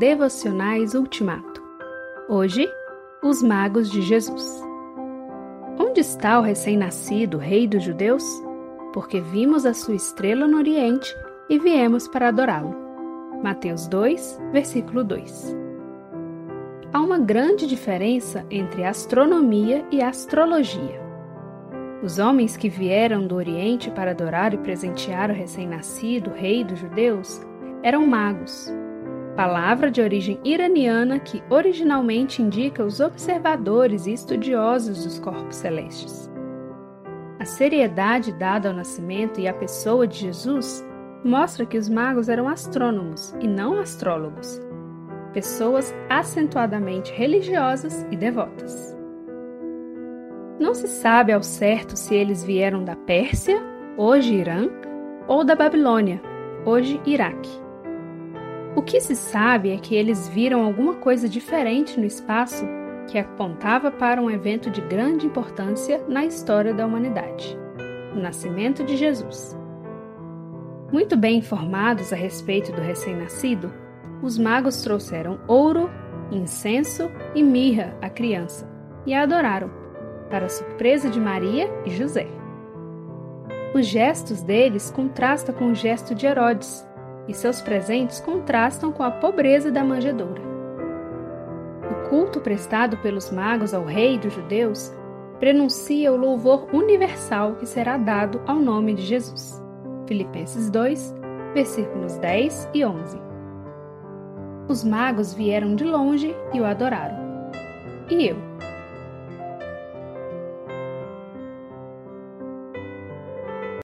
Devocionais Ultimato. Hoje, os magos de Jesus. Onde está o recém-nascido Rei dos Judeus? Porque vimos a sua estrela no Oriente e viemos para adorá-lo. Mateus 2, versículo 2. Há uma grande diferença entre astronomia e astrologia. Os homens que vieram do Oriente para adorar e presentear o recém-nascido rei dos judeus eram magos, palavra de origem iraniana que originalmente indica os observadores e estudiosos dos corpos celestes. A seriedade dada ao nascimento e à pessoa de Jesus mostra que os magos eram astrônomos e não astrólogos, pessoas acentuadamente religiosas e devotas. Não se sabe ao certo se eles vieram da Pérsia, hoje Irã, ou da Babilônia, hoje Iraque. O que se sabe é que eles viram alguma coisa diferente no espaço que apontava para um evento de grande importância na história da humanidade o nascimento de Jesus. Muito bem informados a respeito do recém-nascido, os magos trouxeram ouro, incenso e mirra à criança e a adoraram para a surpresa de Maria e José. Os gestos deles contrastam com o gesto de Herodes, e seus presentes contrastam com a pobreza da manjedoura. O culto prestado pelos magos ao rei dos judeus prenuncia o louvor universal que será dado ao nome de Jesus. Filipenses 2, versículos 10 e 11. Os magos vieram de longe e o adoraram. E eu?